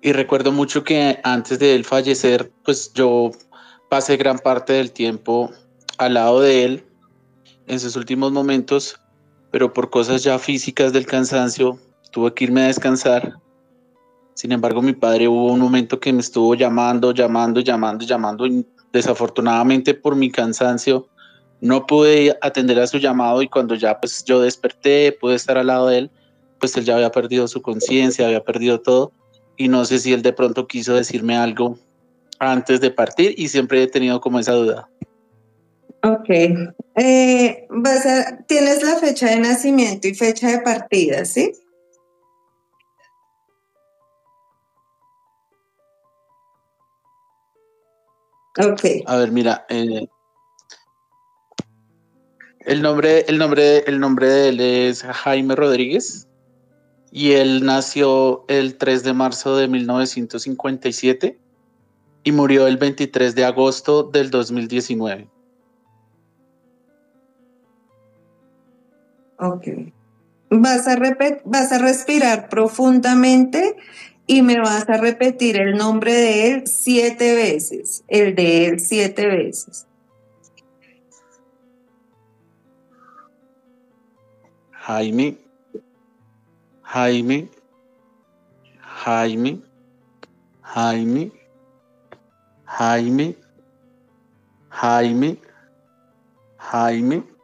y recuerdo mucho que antes de él fallecer, pues yo pasé gran parte del tiempo al lado de él en sus últimos momentos, pero por cosas ya físicas del cansancio tuve que irme a descansar. Sin embargo, mi padre hubo un momento que me estuvo llamando, llamando, llamando, llamando y desafortunadamente por mi cansancio no pude atender a su llamado y cuando ya pues yo desperté, pude estar al lado de él, pues él ya había perdido su conciencia, había perdido todo y no sé si él de pronto quiso decirme algo antes de partir y siempre he tenido como esa duda. Ok. Eh, tienes la fecha de nacimiento y fecha de partida, ¿sí? Ok. A ver, mira, eh, el nombre, el nombre, el nombre de él es Jaime Rodríguez y él nació el 3 de marzo de 1957 y murió el 23 de agosto del 2019. Ok. Vas a, vas a respirar profundamente y me vas a repetir el nombre de él siete veces, el de él siete veces. Jaime, Jaime, Jaime, Jaime, Jaime, Jaime, Jaime.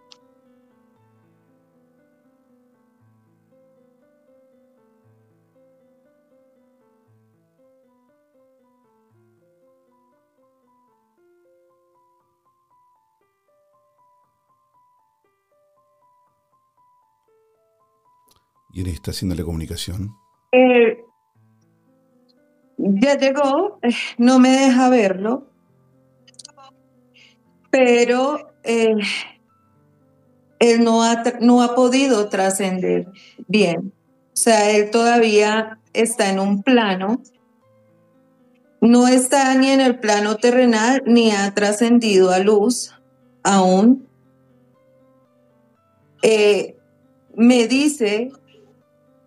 ¿Y está haciendo la comunicación? Eh, ya llegó, eh, no me deja verlo, pero eh, él no ha, no ha podido trascender bien. O sea, él todavía está en un plano, no está ni en el plano terrenal, ni ha trascendido a luz aún. me dice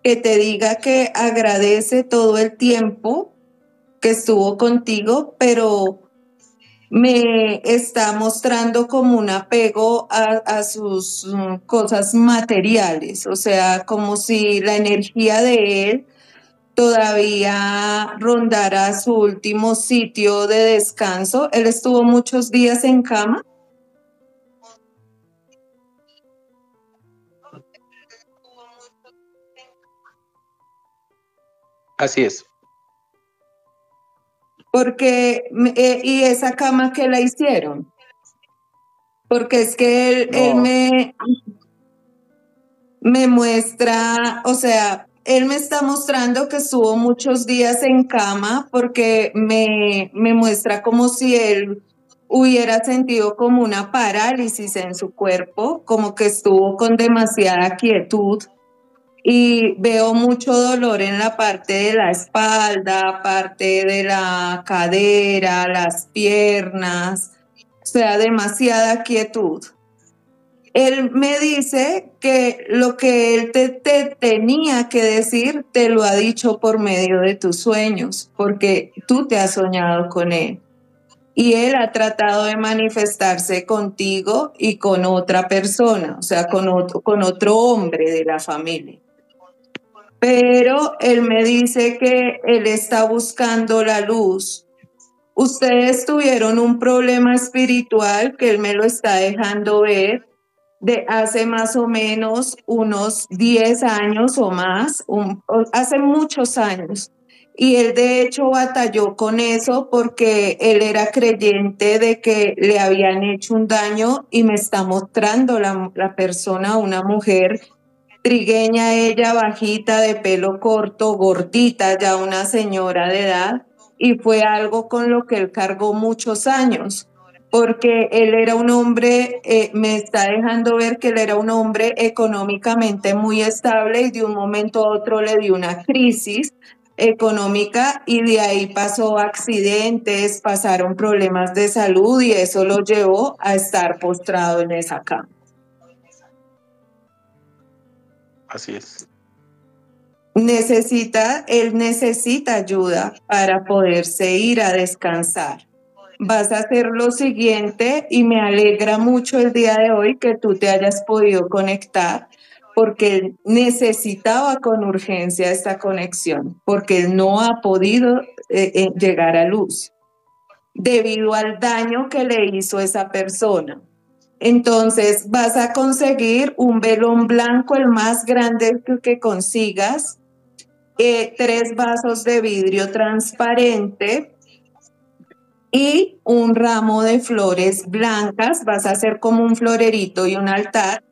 que te diga que agradece todo el tiempo que estuvo contigo, pero me está mostrando como un apego a, sus mm, cosas materiales, o sea, como si la energía de él todavía rondara su último sitio de descanso. Él estuvo muchos días en cama. Así es. Porque, eh, ¿y esa cama que la hicieron? Porque es que él, él me, me muestra, o sea, él me está mostrando que estuvo muchos días en cama porque me, me muestra como si él hubiera sentido como una parálisis en su cuerpo, como que estuvo con demasiada quietud y veo mucho dolor en la parte de la espalda, parte de la cadera, las piernas, o sea, demasiada quietud. Él me dice que lo que él te, te, tenía que decir te lo ha dicho por medio de tus sueños, porque tú te has soñado con él. Y él ha tratado de manifestarse contigo y con otra persona, o sea, con otro hombre de la familia pero él me dice que él está buscando la luz. Ustedes tuvieron un problema espiritual que él me lo está dejando ver de hace más o menos unos 10 años o más, hace muchos años. Y él de hecho batalló con eso porque él era creyente de que le habían hecho un daño y me está mostrando la, la persona, una mujer trigueña ella, bajita, de pelo corto, gordita, ya una señora de edad, y fue algo con lo que él cargó muchos años, porque él era un hombre, eh, me está dejando ver que él era un hombre económicamente muy estable y de un momento a otro le dio una crisis económica y de ahí pasó accidentes, pasaron problemas de salud y eso lo llevó a estar postrado en esa cama. Así es. Necesita, él necesita ayuda para poderse ir a descansar. Vas a hacer lo siguiente y me alegra mucho el día de hoy que tú te hayas podido conectar porque él necesitaba con urgencia esta conexión, porque él no ha podido eh, eh, llegar a luz debido al daño que le hizo esa persona. Entonces vas a conseguir un velón blanco, el más grande que, consigas, eh, tres vasos de vidrio transparente y un ramo de flores blancas. Vas a hacer como un florerito y un altar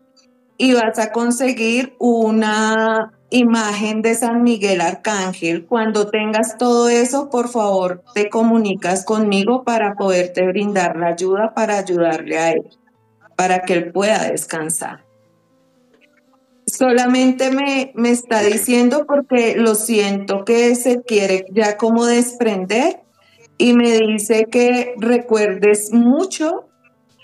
y vas a conseguir una imagen de San Miguel Arcángel. Cuando tengas todo eso, por favor, te comunicas conmigo para poderte brindar la ayuda para ayudarle a él para que él pueda descansar. Solamente me, me está diciendo porque lo siento que se quiere ya como desprender y me dice que recuerdes mucho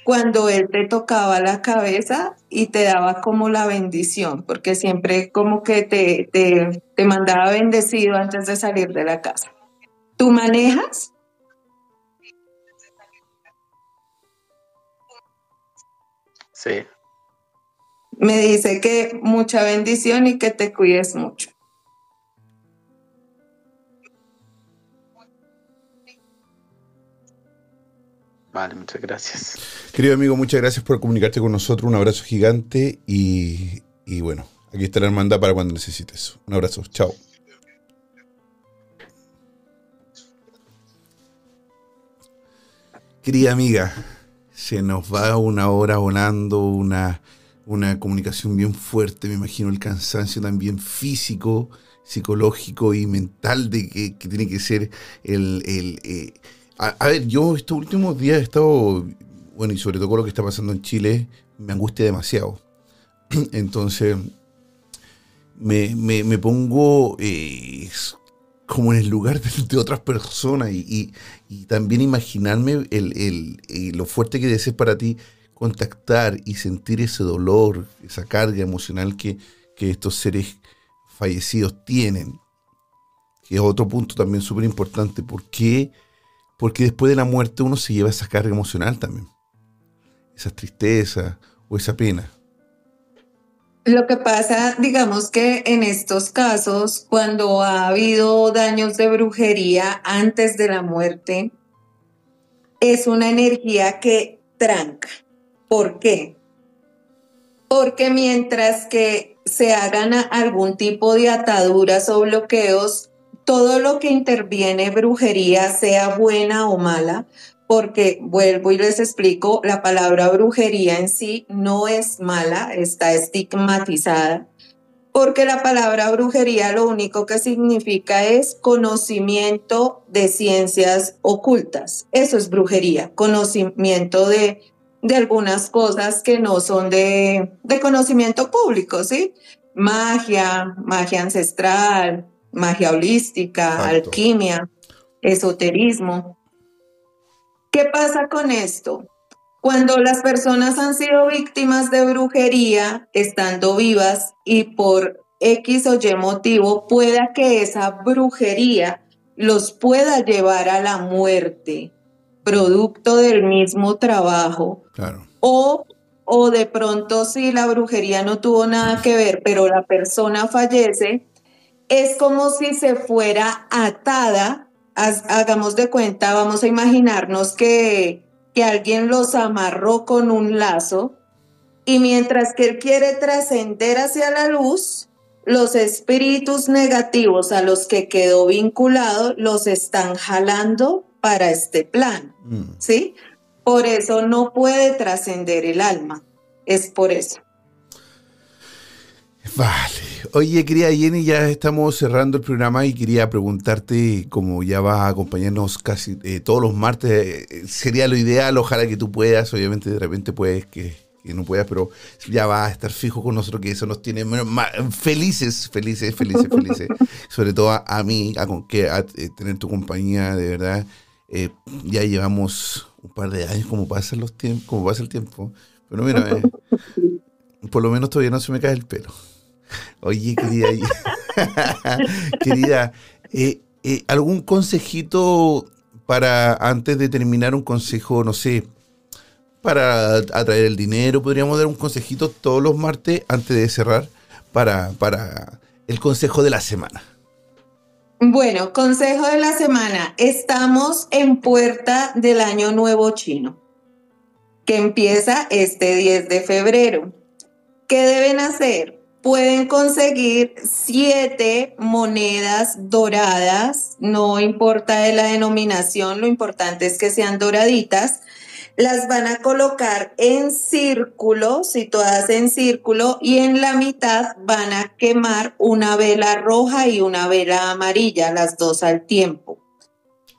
cuando él te tocaba la cabeza y te daba como la bendición, porque siempre como que te, te, te mandaba bendecido antes de salir de la casa. ¿Tú manejas? Sí. Me dice que mucha bendición y que te cuides mucho. Vale, muchas gracias. Querido amigo, muchas gracias por comunicarte con nosotros. Un abrazo gigante y, y bueno, aquí está la hermandad para cuando necesites. Un abrazo, chao. Querida amiga, se nos va una hora volando, una, una comunicación bien fuerte, me imagino el cansancio también físico, psicológico y mental de que, tiene que ser el... Eh, a, ver, yo estos últimos días he estado, bueno, y sobre todo con lo que está pasando en Chile, me angustia demasiado. Entonces, me, me, pongo eh, como en el lugar de, otras personas y, también imaginarme el, lo fuerte que debe ser para ti contactar y sentir ese dolor, esa carga emocional que, estos seres fallecidos tienen. Que es otro punto también súper importante. ¿Por qué? Porque después de la muerte uno se lleva esa carga emocional también. Esa tristeza o esa pena. Lo que pasa, digamos que en estos casos, cuando ha habido daños de brujería antes de la muerte, es una energía que tranca. ¿Por qué? Porque mientras que se hagan algún tipo de ataduras o bloqueos, todo lo que interviene brujería, sea buena o mala, porque vuelvo y les explico, la palabra brujería en sí no es mala, está estigmatizada, porque la palabra brujería lo único que significa es conocimiento de ciencias ocultas. Eso es brujería, conocimiento de, de algunas cosas que no son de, de conocimiento público, ¿sí? Magia, magia ancestral, magia holística, alquimia, esoterismo. ¿Qué pasa con esto? Cuando las personas han sido víctimas de brujería estando vivas y por X o Y motivo pueda que esa brujería los pueda llevar a la muerte, producto del mismo trabajo. Claro. O, o de pronto si la brujería no tuvo nada que ver, pero la persona fallece, es como si se fuera atada, hagamos de cuenta, vamos a imaginarnos que, que alguien los amarró con un lazo y mientras que él quiere trascender hacia la luz, los espíritus negativos a los que quedó vinculado los están jalando para este plan, mm. ¿sí? Por eso no puede trascender el alma, es por eso. Vale. Oye, querida Jenny, ya estamos cerrando el programa y quería preguntarte, como ya vas a acompañarnos casi eh, todos los martes, eh, sería lo ideal, ojalá que tú puedas, obviamente de repente puedes que, no puedas, pero ya vas a estar fijo con nosotros, que eso nos tiene felices, felices, felices, felices. Sobre todo a, mí, a, que, eh, tener tu compañía, de verdad. ya llevamos un par de años, como pasa, los tiempos, como pasa el tiempo. Pero mira, por lo menos todavía no se me cae el pelo. Oye, querida, querida, eh, eh, ¿algún consejito para antes de terminar un consejo, no sé, para atraer el dinero? ¿Podríamos dar un consejito todos los martes antes de cerrar para, para el consejo de la semana? Bueno, consejo de la semana. Estamos en puerta del año nuevo chino, que empieza este 10 de febrero. ¿Qué deben hacer? Pueden conseguir siete monedas doradas, no importa de la denominación, lo importante es que sean doraditas. Las van a colocar en círculo, situadas en círculo, y en la mitad van a quemar una vela roja y una vela amarilla, las dos al tiempo.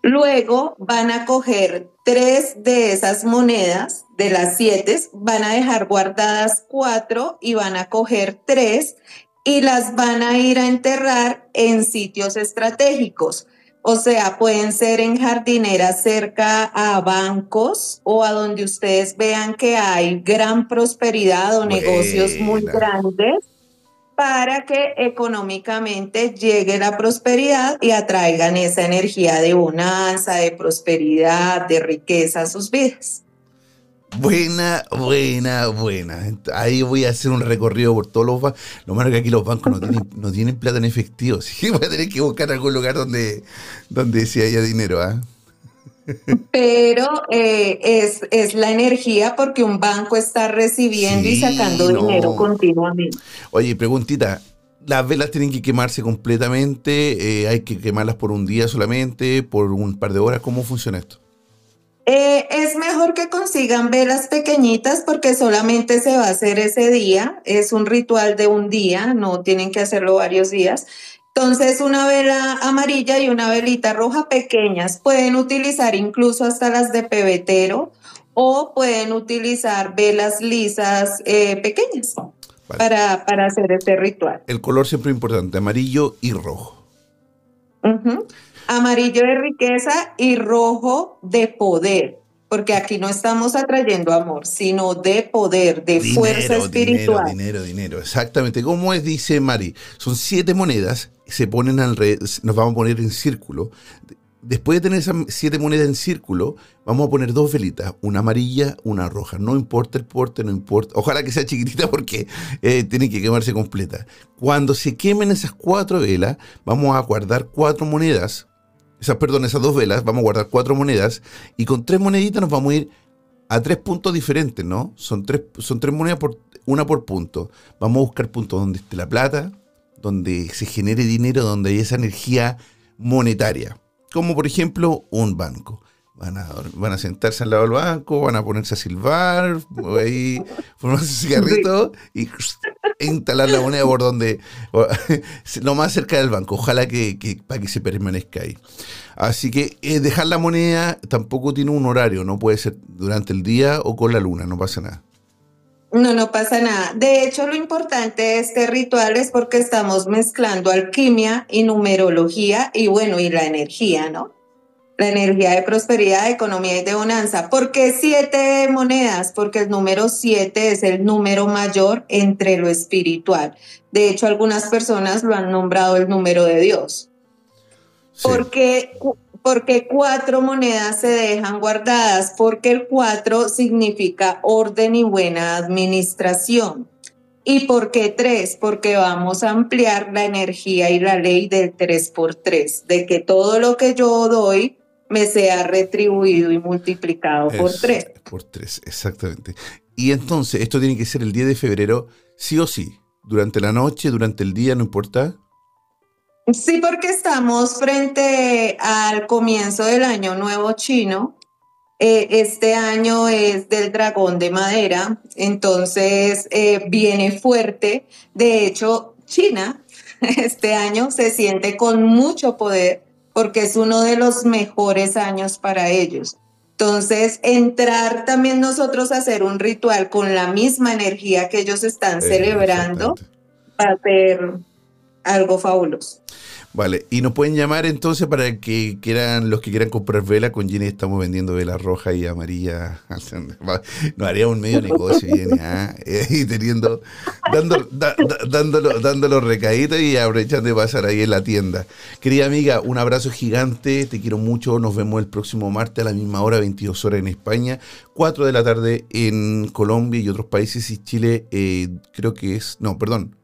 Luego van a coger tres de esas monedas, de las siete, van a dejar guardadas cuatro y van a coger tres y las van a ir a enterrar en sitios estratégicos. O sea, pueden ser en jardineras cerca a bancos o a donde ustedes vean que hay gran prosperidad o negocios muy grandes para que económicamente llegue la prosperidad y atraigan esa energía de bonanza, de prosperidad, de riqueza a sus vidas. Buena, buena, buena. Ahí voy a hacer un recorrido por todos los bancos. Lo malo es que aquí los bancos no tienen, plata en efectivo, así que voy a tener que buscar algún lugar donde, donde sí haya dinero. ¿ah? Pero eh, es, es, la energía porque un banco está recibiendo y sacando dinero continuamente. Oye, preguntita, ¿las velas tienen que quemarse completamente? Eh, ¿Hay que quemarlas por un día solamente? ¿Por un par de horas? ¿Cómo funciona esto? Eh, es mejor que consigan velas pequeñitas porque solamente se va a hacer ese día. Es un ritual de un día, no tienen que hacerlo varios días. Entonces, una vela amarilla y una velita roja pequeñas. Pueden utilizar incluso hasta las de pebetero o pueden utilizar velas lisas eh, pequeñas para, hacer este ritual. El color siempre es importante, amarillo y rojo. Amarillo de riqueza y rojo de poder porque aquí no estamos atrayendo amor, sino de poder, de fuerza espiritual. Dinero, dinero, dinero, exactamente. Como es, dice Mari, son siete monedas, se ponen alrededor, nos vamos a poner en círculo. Después de tener esas siete monedas en círculo, vamos a poner dos velitas, una amarilla, una roja. No importa el porte, no importa. Ojalá que sea chiquitita porque eh, tiene que quemarse completa. Cuando se quemen esas cuatro velas, vamos a guardar cuatro monedas esas, perdón, esas dos velas, vamos a guardar cuatro monedas y con tres moneditas nos vamos a ir a tres puntos diferentes, ¿no? Son tres, son tres monedas por una por punto. Vamos a buscar puntos donde esté la plata, donde se genere dinero, donde hay esa energía monetaria, como por ejemplo un banco. Van a, van a sentarse al lado del banco, van a ponerse a silbar, ahí, formarse un cigarrito y instalar la moneda por donde, lo más cerca del banco. Ojalá que, para que se permanezca ahí. Así que eh, dejar la moneda tampoco tiene un horario, no puede ser durante el día o con la luna, no pasa nada. No, no pasa nada. De hecho, lo importante de este ritual es porque estamos mezclando alquimia y numerología y bueno, y la energía, ¿no? la energía de prosperidad, de economía y de bonanza. ¿Por qué siete monedas? Porque el número siete es el número mayor entre lo espiritual. De hecho, algunas personas lo han nombrado el número de Dios. Porque, porque cuatro monedas se dejan guardadas, porque el cuatro significa orden y buena administración. ¿Y por qué tres? Porque vamos a ampliar la energía y la ley del tres por tres, de que todo lo que yo doy me sea retribuido y multiplicado por tres. Por tres, exactamente. Y entonces, esto tiene que ser el 10 de febrero, sí o sí, durante la noche, durante el día, no importa. Sí, porque estamos frente al comienzo del año nuevo chino. Eh, este año es del dragón de madera, entonces eh, viene fuerte. De hecho, China este año se siente con mucho poder porque es uno de los mejores años para ellos. Entonces, entrar también nosotros a hacer un ritual con la misma energía que ellos están celebrando va a ser algo fabuloso. Vale, y nos pueden llamar entonces para que quieran, los que quieran comprar vela, con Jenny estamos vendiendo vela roja y amarilla. Nos haría un medio negocio, Jenny, ¿ah? y teniendo, dando, dándolo, dándolo y aprovechando de pasar ahí en la tienda. Querida amiga, un abrazo gigante, te quiero mucho, nos vemos el próximo martes a la misma hora, 22 horas en España, 4 de la tarde en Colombia y otros países y Chile, eh, creo que es, no, perdón,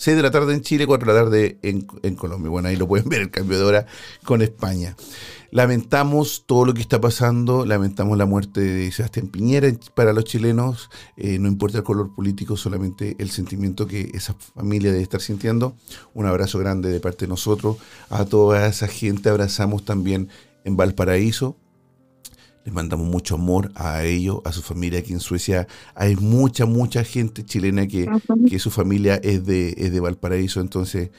6 de la tarde en Chile, 4 de la tarde en, Colombia. Bueno, ahí lo pueden ver el cambio de hora con España. Lamentamos todo lo que está pasando, lamentamos la muerte de Sebastián Piñera para los chilenos, eh, no importa el color político, solamente el sentimiento que esa familia debe estar sintiendo. Un abrazo grande de parte de nosotros, a toda esa gente abrazamos también en Valparaíso, les mandamos mucho amor a ellos, a su familia aquí en Suecia. Hay mucha, mucha gente chilena que, que su familia es de, es de Valparaíso, entonces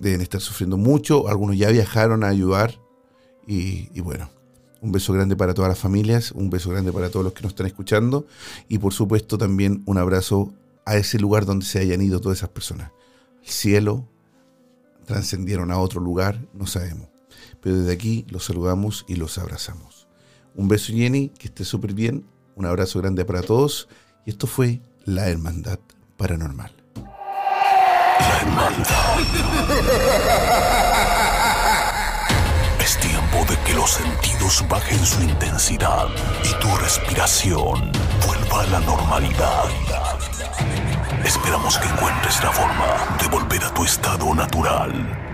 deben estar sufriendo mucho. Algunos ya viajaron a ayudar. Y, y, bueno, un beso grande para todas las familias, un beso grande para todos los que nos están escuchando. Y por supuesto también un abrazo a ese lugar donde se hayan ido todas esas personas. El cielo, trascendieron a otro lugar, no sabemos. Pero desde aquí los saludamos y los abrazamos. Un beso Jenny, que esté súper bien. Un abrazo grande para todos. Y esto fue La Hermandad Paranormal. La Hermandad. Es tiempo de que los sentidos bajen su intensidad y tu respiración vuelva a la normalidad. Esperamos que encuentres la forma de volver a tu estado natural